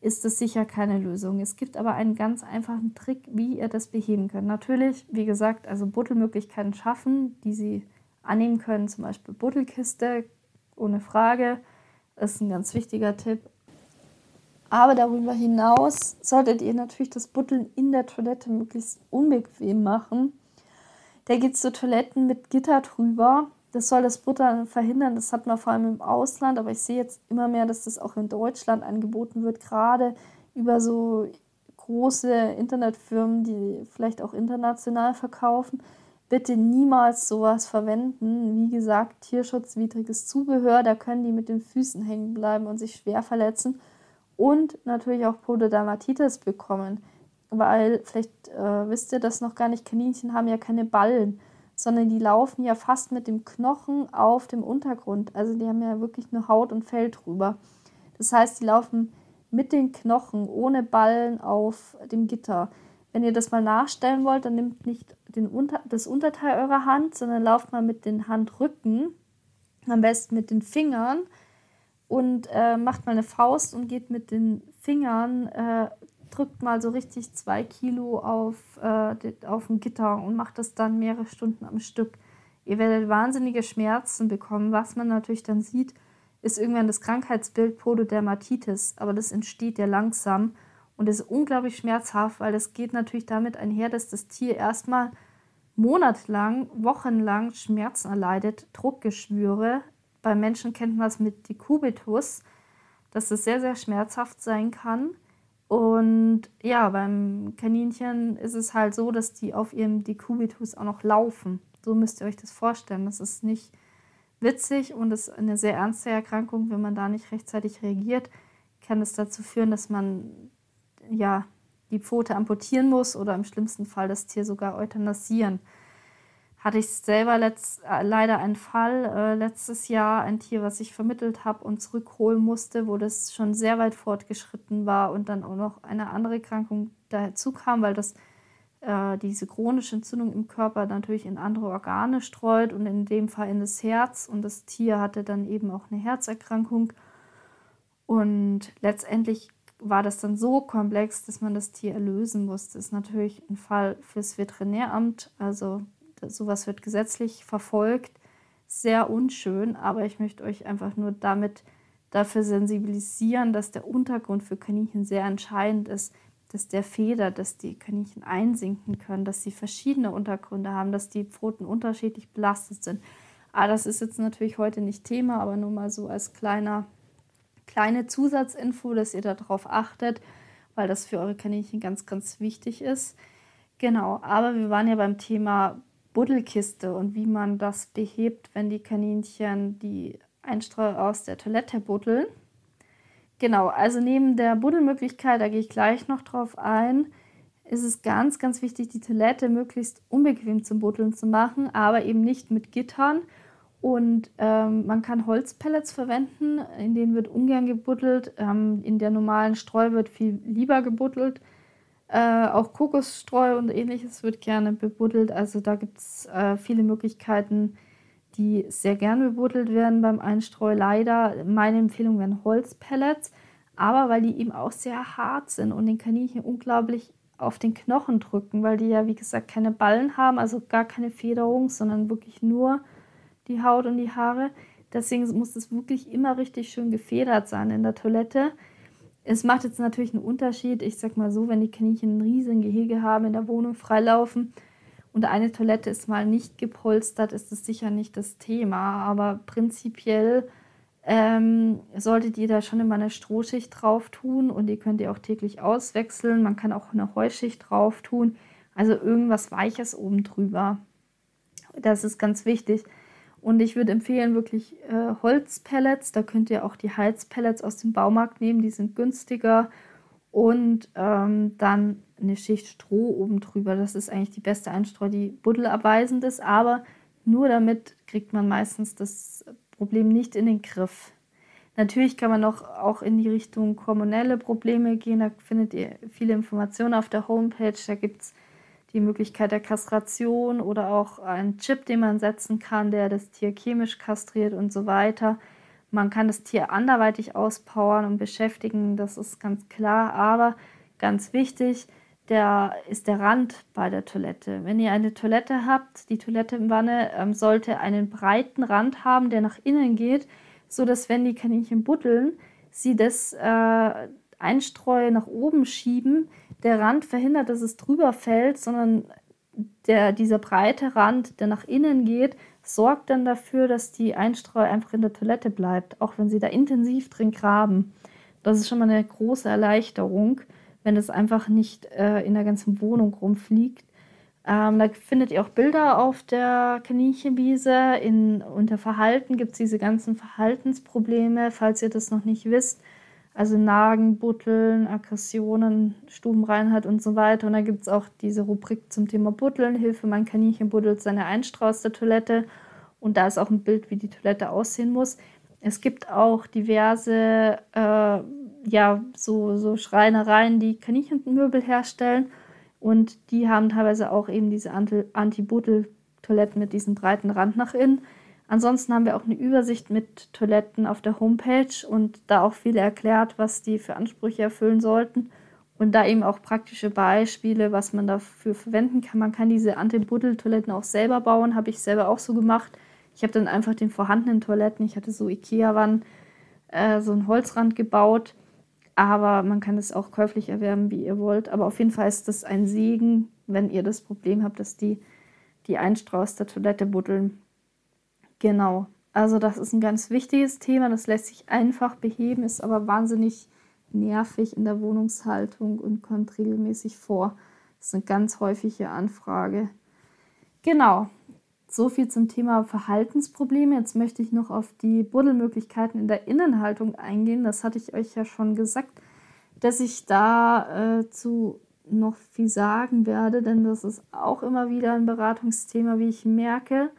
ist das sicher keine Lösung. Es gibt aber einen ganz einfachen Trick, wie ihr das beheben könnt. Natürlich, wie gesagt, also Buddelmöglichkeiten schaffen, die sie annehmen können, zum Beispiel Buddelkiste, ohne Frage, ist ein ganz wichtiger Tipp. Aber darüber hinaus solltet ihr natürlich das Buddeln in der Toilette möglichst unbequem machen. Da gibt es so Toiletten mit Gitter drüber. Das soll das Buttern verhindern. Das hat man vor allem im Ausland, aber ich sehe jetzt immer mehr, dass das auch in Deutschland angeboten wird, gerade über so große Internetfirmen, die vielleicht auch international verkaufen. Bitte niemals sowas verwenden. Wie gesagt, tierschutzwidriges Zubehör, da können die mit den Füßen hängen bleiben und sich schwer verletzen und natürlich auch Pododermatitis bekommen. Weil, vielleicht äh, wisst ihr das noch gar nicht, Kaninchen haben ja keine Ballen, sondern die laufen ja fast mit dem Knochen auf dem Untergrund. Also die haben ja wirklich nur Haut und Fell drüber. Das heißt, die laufen mit den Knochen ohne Ballen auf dem Gitter. Wenn ihr das mal nachstellen wollt, dann nehmt nicht den Unter das Unterteil eurer Hand, sondern lauft mal mit den Handrücken, am besten mit den Fingern und äh, macht mal eine Faust und geht mit den Fingern, äh, drückt mal so richtig zwei Kilo auf, äh, auf Gitter und macht das dann mehrere Stunden am Stück. Ihr werdet wahnsinnige Schmerzen bekommen. Was man natürlich dann sieht, ist irgendwann das Krankheitsbild Pododermatitis, aber das entsteht ja langsam und ist unglaublich schmerzhaft, weil das geht natürlich damit einher, dass das Tier erstmal monatelang, wochenlang Schmerzen erleidet, Druckgeschwüre, beim Menschen kennt man es mit Dekubitus, dass es sehr, sehr schmerzhaft sein kann. Und ja, beim Kaninchen ist es halt so, dass die auf ihrem Dekubitus auch noch laufen. So müsst ihr euch das vorstellen. Das ist nicht witzig und ist eine sehr ernste Erkrankung. Wenn man da nicht rechtzeitig reagiert, kann es dazu führen, dass man ja die Pfote amputieren muss oder im schlimmsten Fall das Tier sogar euthanasieren hatte ich selber letzt, äh, leider einen Fall äh, letztes Jahr, ein Tier, was ich vermittelt habe und zurückholen musste, wo das schon sehr weit fortgeschritten war und dann auch noch eine andere Erkrankung dazu kam, weil das äh, diese chronische Entzündung im Körper natürlich in andere Organe streut und in dem Fall in das Herz. Und das Tier hatte dann eben auch eine Herzerkrankung. Und letztendlich war das dann so komplex, dass man das Tier erlösen musste. Das ist natürlich ein Fall fürs Veterinäramt, also sowas wird gesetzlich verfolgt. Sehr unschön, aber ich möchte euch einfach nur damit dafür sensibilisieren, dass der Untergrund für Kaninchen sehr entscheidend ist, dass der federt, dass die Kaninchen einsinken können, dass sie verschiedene Untergründe haben, dass die Pfoten unterschiedlich belastet sind. Aber ah, das ist jetzt natürlich heute nicht Thema, aber nur mal so als kleiner, kleine Zusatzinfo, dass ihr darauf achtet, weil das für eure Kaninchen ganz, ganz wichtig ist. Genau, aber wir waren ja beim Thema Buddelkiste und wie man das behebt, wenn die Kaninchen die Einstreu aus der Toilette buddeln. Genau, also neben der Buddelmöglichkeit, da gehe ich gleich noch drauf ein, ist es ganz, ganz wichtig, die Toilette möglichst unbequem zum Buddeln zu machen, aber eben nicht mit Gittern. Und ähm, man kann Holzpellets verwenden, in denen wird ungern gebuddelt. Ähm, in der normalen Streu wird viel lieber gebuddelt. Äh, auch Kokosstreu und ähnliches wird gerne bebuddelt. Also da gibt es äh, viele Möglichkeiten, die sehr gerne bebuddelt werden beim Einstreu. Leider, meine Empfehlung wären Holzpellets, aber weil die eben auch sehr hart sind und den Kaninchen unglaublich auf den Knochen drücken, weil die ja, wie gesagt, keine Ballen haben, also gar keine Federung, sondern wirklich nur die Haut und die Haare. Deswegen muss es wirklich immer richtig schön gefedert sein in der Toilette. Es macht jetzt natürlich einen Unterschied. Ich sag mal so, wenn die Kaninchen ein riesen Gehege haben, in der Wohnung freilaufen und eine Toilette ist mal nicht gepolstert, ist das sicher nicht das Thema. Aber prinzipiell ähm, solltet ihr da schon immer eine Strohschicht drauf tun und die könnt ihr auch täglich auswechseln. Man kann auch eine Heuschicht drauf tun. Also irgendwas Weiches oben drüber. Das ist ganz wichtig. Und ich würde empfehlen, wirklich äh, Holzpellets. Da könnt ihr auch die Heizpellets aus dem Baumarkt nehmen, die sind günstiger. und ähm, dann eine Schicht Stroh oben drüber. Das ist eigentlich die beste Einstreu, die buddelabweisend ist, aber nur damit kriegt man meistens das Problem nicht in den Griff. Natürlich kann man noch auch in die Richtung hormonelle Probleme gehen. Da findet ihr viele Informationen auf der Homepage. Da gibt es die Möglichkeit der Kastration oder auch einen Chip, den man setzen kann, der das Tier chemisch kastriert und so weiter. Man kann das Tier anderweitig auspowern und beschäftigen, das ist ganz klar. Aber ganz wichtig, der ist der Rand bei der Toilette. Wenn ihr eine Toilette habt, die Toilettenwanne ähm, sollte einen breiten Rand haben, der nach innen geht, so dass wenn die Kaninchen buddeln, sie das äh, Einstreu nach oben schieben, der Rand verhindert, dass es drüber fällt, sondern der, dieser breite Rand, der nach innen geht, sorgt dann dafür, dass die Einstreu einfach in der Toilette bleibt, auch wenn sie da intensiv drin graben. Das ist schon mal eine große Erleichterung, wenn es einfach nicht äh, in der ganzen Wohnung rumfliegt. Ähm, da findet ihr auch Bilder auf der Kaninchenwiese. In, unter Verhalten gibt es diese ganzen Verhaltensprobleme, falls ihr das noch nicht wisst. Also Nagen, Butteln, Aggressionen, Stubenreinheit und so weiter. Und da gibt es auch diese Rubrik zum Thema Butteln. Hilfe, mein Kaninchen buddelt seine Einstrauß der Toilette. Und da ist auch ein Bild, wie die Toilette aussehen muss. Es gibt auch diverse, äh, ja, so, so Schreinereien, die Kaninchenmöbel herstellen. Und die haben teilweise auch eben diese Anti-Buddel-Toiletten mit diesem breiten Rand nach innen. Ansonsten haben wir auch eine Übersicht mit Toiletten auf der Homepage und da auch viel erklärt, was die für Ansprüche erfüllen sollten. Und da eben auch praktische Beispiele, was man dafür verwenden kann. Man kann diese Anti-Buddel-Toiletten auch selber bauen, habe ich selber auch so gemacht. Ich habe dann einfach den vorhandenen Toiletten, ich hatte so Ikea-Wann, äh, so einen Holzrand gebaut. Aber man kann es auch käuflich erwerben, wie ihr wollt. Aber auf jeden Fall ist das ein Segen, wenn ihr das Problem habt, dass die, die Einstrauß der Toilette buddeln. Genau. Also das ist ein ganz wichtiges Thema. Das lässt sich einfach beheben, ist aber wahnsinnig nervig in der Wohnungshaltung und kommt regelmäßig vor. Das ist eine ganz häufige Anfrage. Genau. So viel zum Thema Verhaltensprobleme. Jetzt möchte ich noch auf die Buddelmöglichkeiten in der Innenhaltung eingehen. Das hatte ich euch ja schon gesagt, dass ich dazu äh, noch viel sagen werde, denn das ist auch immer wieder ein Beratungsthema, wie ich merke.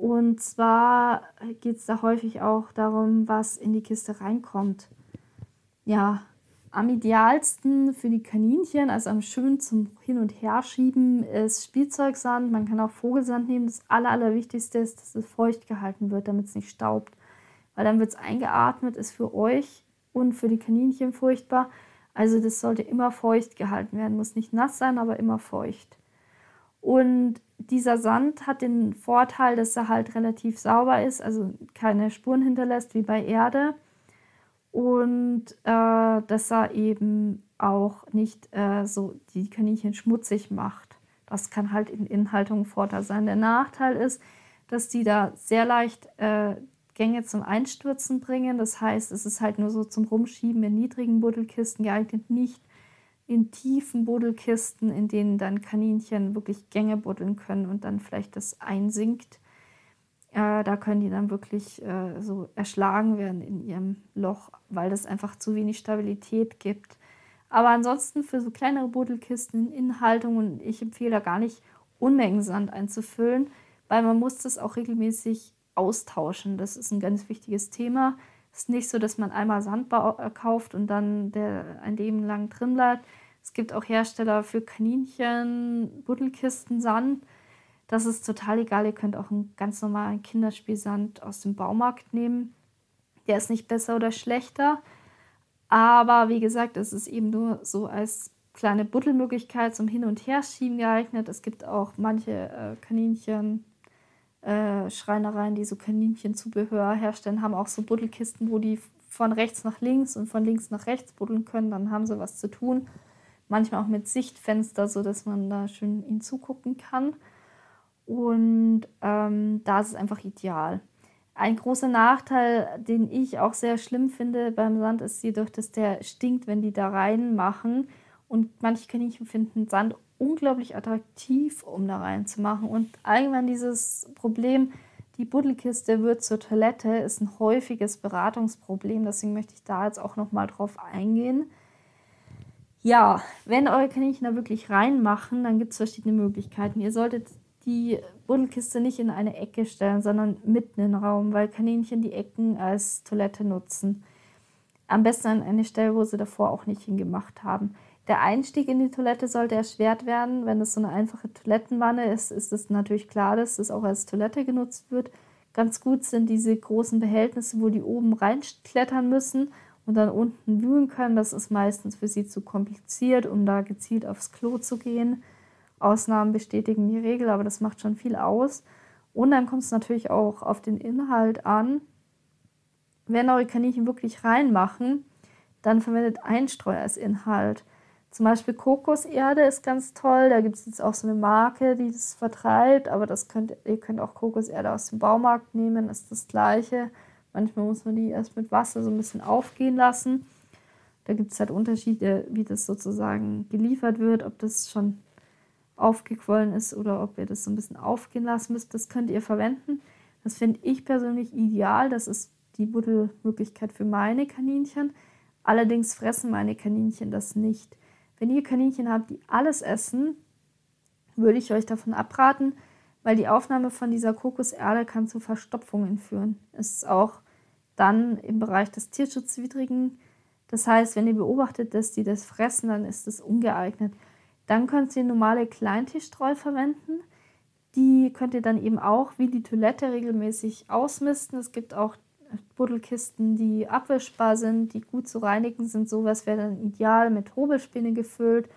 Und zwar geht es da häufig auch darum, was in die Kiste reinkommt. Ja, am idealsten für die Kaninchen, also am schön zum Hin- und Herschieben, ist Spielzeugsand. Man kann auch Vogelsand nehmen. Das Aller, Allerwichtigste ist, dass es feucht gehalten wird, damit es nicht staubt. Weil dann wird es eingeatmet, ist für euch und für die Kaninchen furchtbar. Also das sollte immer feucht gehalten werden. Muss nicht nass sein, aber immer feucht. Und dieser Sand hat den Vorteil, dass er halt relativ sauber ist, also keine Spuren hinterlässt wie bei Erde. Und äh, dass er eben auch nicht äh, so die Kaninchen schmutzig macht. Das kann halt in Inhaltung ein Vorteil sein. Der Nachteil ist, dass die da sehr leicht äh, Gänge zum Einstürzen bringen. Das heißt, es ist halt nur so zum Rumschieben in niedrigen Buddelkisten geeignet, nicht in tiefen Buddelkisten, in denen dann Kaninchen wirklich Gänge buddeln können und dann vielleicht das einsinkt. Äh, da können die dann wirklich äh, so erschlagen werden in ihrem Loch, weil das einfach zu wenig Stabilität gibt. Aber ansonsten für so kleinere Buddelkisten in Innenhaltungen, ich empfehle da gar nicht Unmengen Sand einzufüllen, weil man muss das auch regelmäßig austauschen. Das ist ein ganz wichtiges Thema. Es ist nicht so, dass man einmal Sand äh, kauft und dann der ein Leben lang drin bleibt. Es gibt auch Hersteller für Kaninchen, Buddelkisten, Sand. Das ist total egal. Ihr könnt auch einen ganz normalen Kinderspielsand aus dem Baumarkt nehmen. Der ist nicht besser oder schlechter. Aber wie gesagt, es ist eben nur so als kleine Buddelmöglichkeit zum Hin- und Herschieben geeignet. Es gibt auch manche äh, Kaninchen, äh, Schreinereien, die so Kaninchenzubehör herstellen, haben auch so Buddelkisten, wo die von rechts nach links und von links nach rechts buddeln können. Dann haben sie was zu tun manchmal auch mit Sichtfenster, sodass man da schön ihnen zugucken kann. Und ähm, da ist es einfach ideal. Ein großer Nachteil, den ich auch sehr schlimm finde beim Sand, ist jedoch, dass der stinkt, wenn die da reinmachen. Und manche Kaninchen finden Sand unglaublich attraktiv, um da reinzumachen. Und allgemein dieses Problem, die Buddelkiste wird zur Toilette, ist ein häufiges Beratungsproblem. Deswegen möchte ich da jetzt auch nochmal drauf eingehen. Ja, wenn eure Kaninchen da wirklich reinmachen, dann gibt es verschiedene Möglichkeiten. Ihr solltet die Buddelkiste nicht in eine Ecke stellen, sondern mitten in den Raum, weil Kaninchen die Ecken als Toilette nutzen. Am besten an eine Stelle, wo sie davor auch nicht hingemacht haben. Der Einstieg in die Toilette sollte erschwert werden. Wenn es so eine einfache Toilettenwanne ist, ist es natürlich klar, dass es auch als Toilette genutzt wird. Ganz gut sind diese großen Behältnisse, wo die oben reinklettern müssen und dann unten wühlen können. Das ist meistens für sie zu kompliziert, um da gezielt aufs Klo zu gehen. Ausnahmen bestätigen die Regel, aber das macht schon viel aus. Und dann kommt es natürlich auch auf den Inhalt an. Wenn eure Kaninchen wirklich reinmachen, dann verwendet Einstreu als Inhalt. Zum Beispiel Kokoserde ist ganz toll. Da gibt es jetzt auch so eine Marke, die das vertreibt. Aber das könnt, ihr könnt auch Kokoserde aus dem Baumarkt nehmen, ist das gleiche. Manchmal muss man die erst mit Wasser so ein bisschen aufgehen lassen. Da gibt es halt Unterschiede, wie das sozusagen geliefert wird, ob das schon aufgequollen ist oder ob ihr das so ein bisschen aufgehen lassen müsst. Das könnt ihr verwenden. Das finde ich persönlich ideal. Das ist die Buddelmöglichkeit für meine Kaninchen. Allerdings fressen meine Kaninchen das nicht. Wenn ihr Kaninchen habt, die alles essen, würde ich euch davon abraten, weil die Aufnahme von dieser Kokoserde kann zu Verstopfungen führen. Ist auch dann im Bereich des Tierschutzwidrigen. Das heißt, wenn ihr beobachtet, dass die das fressen, dann ist es ungeeignet. Dann könnt ihr normale Kleintierstreu verwenden. Die könnt ihr dann eben auch wie die Toilette regelmäßig ausmisten. Es gibt auch Buddelkisten, die abwischbar sind, die gut zu reinigen sind. Sowas wäre dann ideal mit Hobelspinne gefüllt.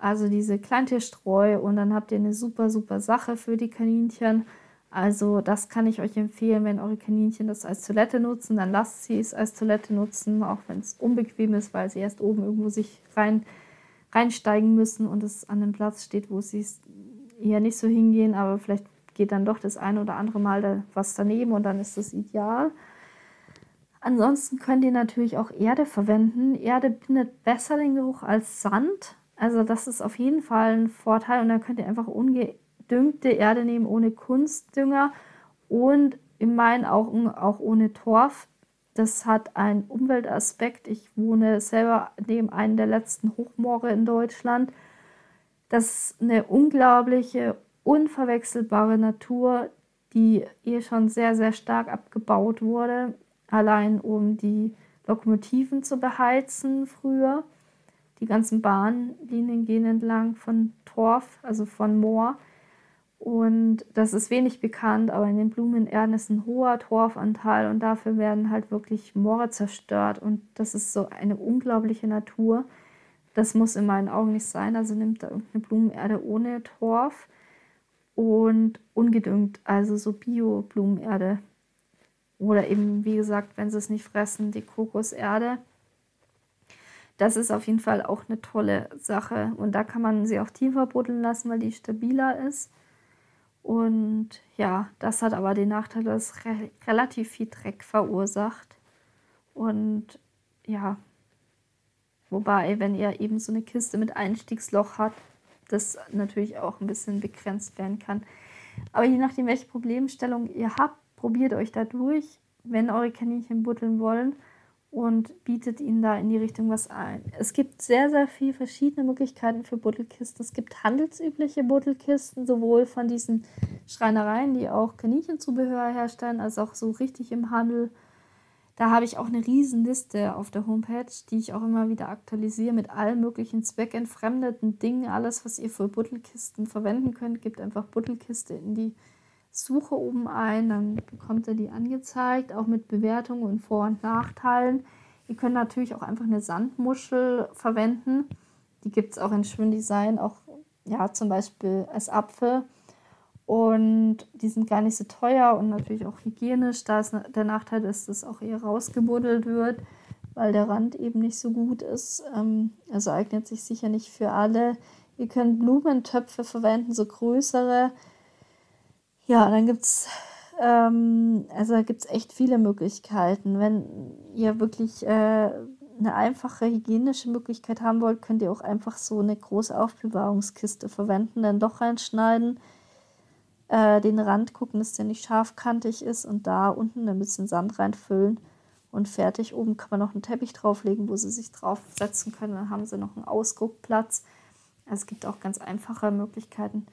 Also diese Kleintierstreu und dann habt ihr eine super, super Sache für die Kaninchen. Also das kann ich euch empfehlen, wenn eure Kaninchen das als Toilette nutzen, dann lasst sie es als Toilette nutzen, auch wenn es unbequem ist, weil sie erst oben irgendwo sich rein reinsteigen müssen und es an einem Platz steht, wo sie eher nicht so hingehen, aber vielleicht geht dann doch das eine oder andere Mal da was daneben und dann ist das ideal. Ansonsten könnt ihr natürlich auch Erde verwenden. Erde bindet besser den Geruch als Sand. Also das ist auf jeden Fall ein Vorteil und dann könnt ihr einfach ungedüngte Erde nehmen ohne Kunstdünger und in meinen Augen auch ohne Torf. Das hat einen Umweltaspekt. Ich wohne selber neben einem der letzten Hochmoore in Deutschland. Das ist eine unglaubliche, unverwechselbare Natur, die eh schon sehr, sehr stark abgebaut wurde. Allein um die Lokomotiven zu beheizen früher. Die ganzen Bahnlinien gehen entlang von Torf, also von Moor. Und das ist wenig bekannt, aber in den Blumenerden ist ein hoher Torfanteil und dafür werden halt wirklich Moore zerstört. Und das ist so eine unglaubliche Natur. Das muss in meinen Augen nicht sein. Also nimmt da irgendeine Blumenerde ohne Torf und ungedüngt, also so Bio-Blumenerde. Oder eben, wie gesagt, wenn sie es nicht fressen, die Kokoserde. Das ist auf jeden Fall auch eine tolle Sache. Und da kann man sie auch tiefer buddeln lassen, weil die stabiler ist. Und ja, das hat aber den Nachteil, dass re relativ viel Dreck verursacht. Und ja, wobei, wenn ihr eben so eine Kiste mit Einstiegsloch habt, das natürlich auch ein bisschen begrenzt werden kann. Aber je nachdem, welche Problemstellung ihr habt, probiert euch da durch, wenn eure Kaninchen buddeln wollen und bietet ihnen da in die Richtung was ein. Es gibt sehr, sehr viele verschiedene Möglichkeiten für Buddelkisten. Es gibt handelsübliche Buddelkisten, sowohl von diesen Schreinereien, die auch Kaninchenzubehör herstellen, als auch so richtig im Handel. Da habe ich auch eine riesen Liste auf der Homepage, die ich auch immer wieder aktualisiere mit allen möglichen zweckentfremdeten Dingen. Alles, was ihr für Buddelkisten verwenden könnt, gibt einfach Buddelkiste in die Suche oben ein, dann bekommt ihr die angezeigt, auch mit Bewertungen und Vor- und Nachteilen. Ihr könnt natürlich auch einfach eine Sandmuschel verwenden. Die gibt es auch in schönem Design, auch ja, zum Beispiel als Apfel. Und die sind gar nicht so teuer und natürlich auch hygienisch. Da ist der Nachteil, dass das auch eher rausgebuddelt wird, weil der Rand eben nicht so gut ist. Ähm, also eignet sich sicher nicht für alle. Ihr könnt Blumentöpfe verwenden, so größere ja, dann gibt es ähm, also echt viele Möglichkeiten. Wenn ihr wirklich äh, eine einfache hygienische Möglichkeit haben wollt, könnt ihr auch einfach so eine große Aufbewahrungskiste verwenden, dann doch reinschneiden, äh, den Rand gucken, dass der nicht scharfkantig ist und da unten ein bisschen Sand reinfüllen und fertig. Oben kann man noch einen Teppich drauflegen, wo sie sich draufsetzen können. Dann haben sie noch einen Ausguckplatz. Also es gibt auch ganz einfache Möglichkeiten.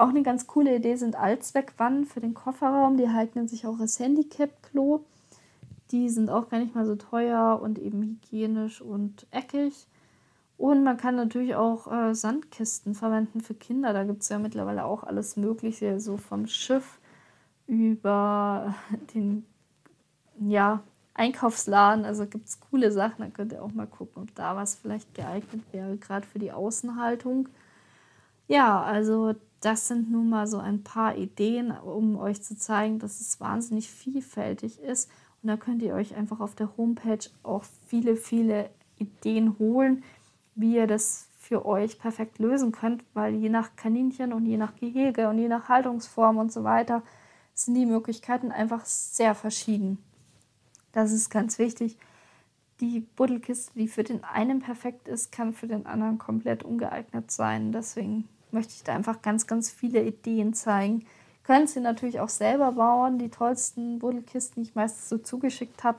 Auch eine ganz coole Idee sind Allzweckwannen für den Kofferraum. Die eignen sich auch als Handicap-Klo. Die sind auch gar nicht mal so teuer und eben hygienisch und eckig. Und man kann natürlich auch äh, Sandkisten verwenden für Kinder. Da gibt es ja mittlerweile auch alles Mögliche, so vom Schiff über den ja, Einkaufsladen. Also gibt es coole Sachen. Da könnt ihr auch mal gucken, ob da was vielleicht geeignet wäre, gerade für die Außenhaltung. Ja, also das sind nun mal so ein paar Ideen, um euch zu zeigen, dass es wahnsinnig vielfältig ist. Und da könnt ihr euch einfach auf der Homepage auch viele, viele Ideen holen, wie ihr das für euch perfekt lösen könnt, weil je nach Kaninchen und je nach Gehege und je nach Haltungsform und so weiter sind die Möglichkeiten einfach sehr verschieden. Das ist ganz wichtig. Die Buddelkiste, die für den einen perfekt ist, kann für den anderen komplett ungeeignet sein. Deswegen möchte ich da einfach ganz, ganz viele Ideen zeigen. Können Sie natürlich auch selber bauen. Die tollsten Buddelkisten, die ich meistens so zugeschickt habe,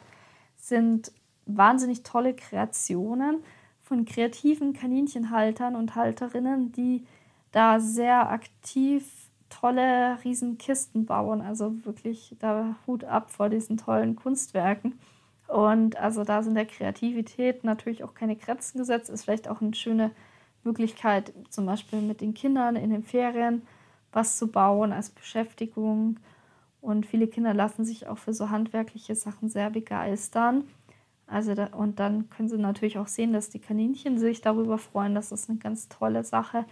sind wahnsinnig tolle Kreationen von kreativen Kaninchenhaltern und Halterinnen, die da sehr aktiv tolle Riesenkisten bauen. Also wirklich da Hut ab vor diesen tollen Kunstwerken. Und also da sind der Kreativität natürlich auch keine Grenzen gesetzt. Ist vielleicht auch eine schöne Möglichkeit, zum Beispiel mit den Kindern in den Ferien was zu bauen als Beschäftigung. Und viele Kinder lassen sich auch für so handwerkliche Sachen sehr begeistern. Also da, und dann können sie natürlich auch sehen, dass die Kaninchen sich darüber freuen. Das ist eine ganz tolle Sache.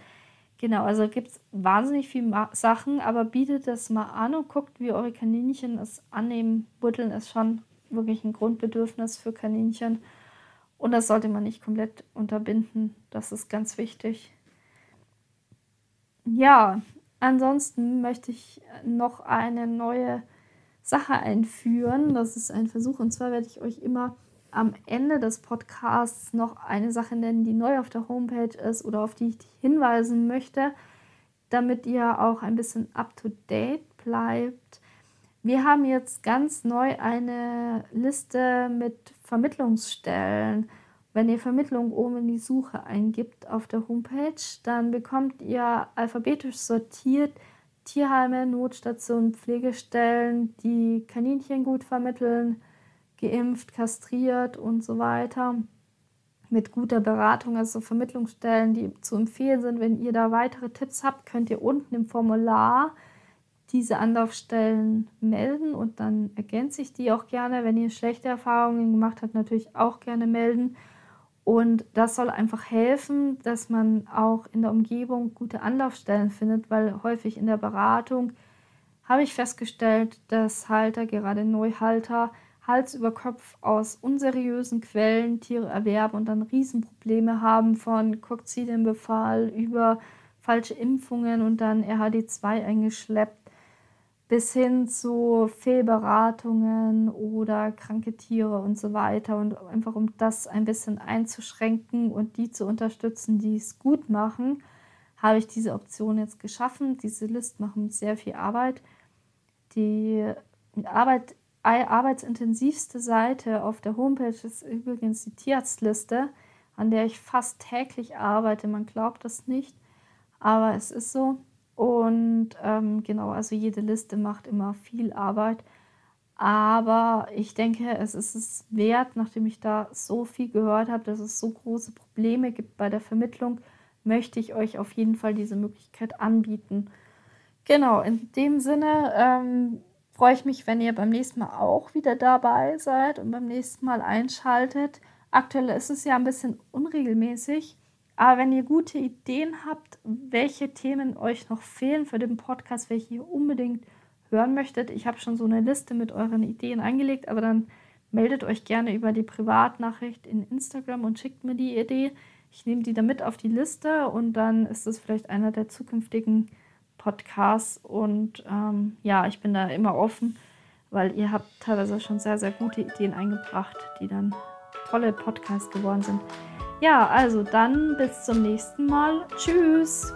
Genau, also gibt es wahnsinnig viele Sachen, aber bietet das mal an und guckt, wie eure Kaninchen es annehmen. Buddeln ist schon wirklich ein Grundbedürfnis für Kaninchen. Und das sollte man nicht komplett unterbinden. Das ist ganz wichtig. Ja, ansonsten möchte ich noch eine neue Sache einführen. Das ist ein Versuch. Und zwar werde ich euch immer am Ende des Podcasts noch eine Sache nennen, die neu auf der Homepage ist oder auf die ich hinweisen möchte, damit ihr auch ein bisschen up-to-date bleibt. Wir haben jetzt ganz neu eine Liste mit Vermittlungsstellen. Wenn ihr Vermittlung oben in die Suche eingibt auf der Homepage, dann bekommt ihr alphabetisch sortiert Tierheime, Notstationen, Pflegestellen, die Kaninchen gut vermitteln, geimpft, kastriert und so weiter. Mit guter Beratung, also Vermittlungsstellen, die zu empfehlen sind. Wenn ihr da weitere Tipps habt, könnt ihr unten im Formular diese Anlaufstellen melden und dann ergänze ich die auch gerne. Wenn ihr schlechte Erfahrungen gemacht habt, natürlich auch gerne melden. Und das soll einfach helfen, dass man auch in der Umgebung gute Anlaufstellen findet, weil häufig in der Beratung habe ich festgestellt, dass Halter, gerade Neuhalter, Hals über Kopf aus unseriösen Quellen Tiere erwerben und dann Riesenprobleme haben von Kokzidienbefall über falsche Impfungen und dann RHD2 eingeschleppt bis hin zu Fehlberatungen oder kranke Tiere und so weiter. Und einfach um das ein bisschen einzuschränken und die zu unterstützen, die es gut machen, habe ich diese Option jetzt geschaffen. Diese List machen sehr viel Arbeit. Die Arbeit arbeitsintensivste Seite auf der Homepage ist übrigens die Tierarztliste, an der ich fast täglich arbeite. Man glaubt das nicht, aber es ist so. Und ähm, genau, also jede Liste macht immer viel Arbeit. Aber ich denke, es ist es wert, nachdem ich da so viel gehört habe, dass es so große Probleme gibt bei der Vermittlung, möchte ich euch auf jeden Fall diese Möglichkeit anbieten. Genau, in dem Sinne ähm, freue ich mich, wenn ihr beim nächsten Mal auch wieder dabei seid und beim nächsten Mal einschaltet. Aktuell ist es ja ein bisschen unregelmäßig, aber wenn ihr gute Ideen habt, welche Themen euch noch fehlen für den Podcast, welche ihr unbedingt hören möchtet, ich habe schon so eine Liste mit euren Ideen eingelegt, aber dann meldet euch gerne über die Privatnachricht in Instagram und schickt mir die Idee. Ich nehme die dann mit auf die Liste und dann ist es vielleicht einer der zukünftigen Podcasts. Und ähm, ja, ich bin da immer offen, weil ihr habt teilweise schon sehr, sehr gute Ideen eingebracht, die dann tolle Podcasts geworden sind. Ja, also dann bis zum nächsten Mal. Tschüss.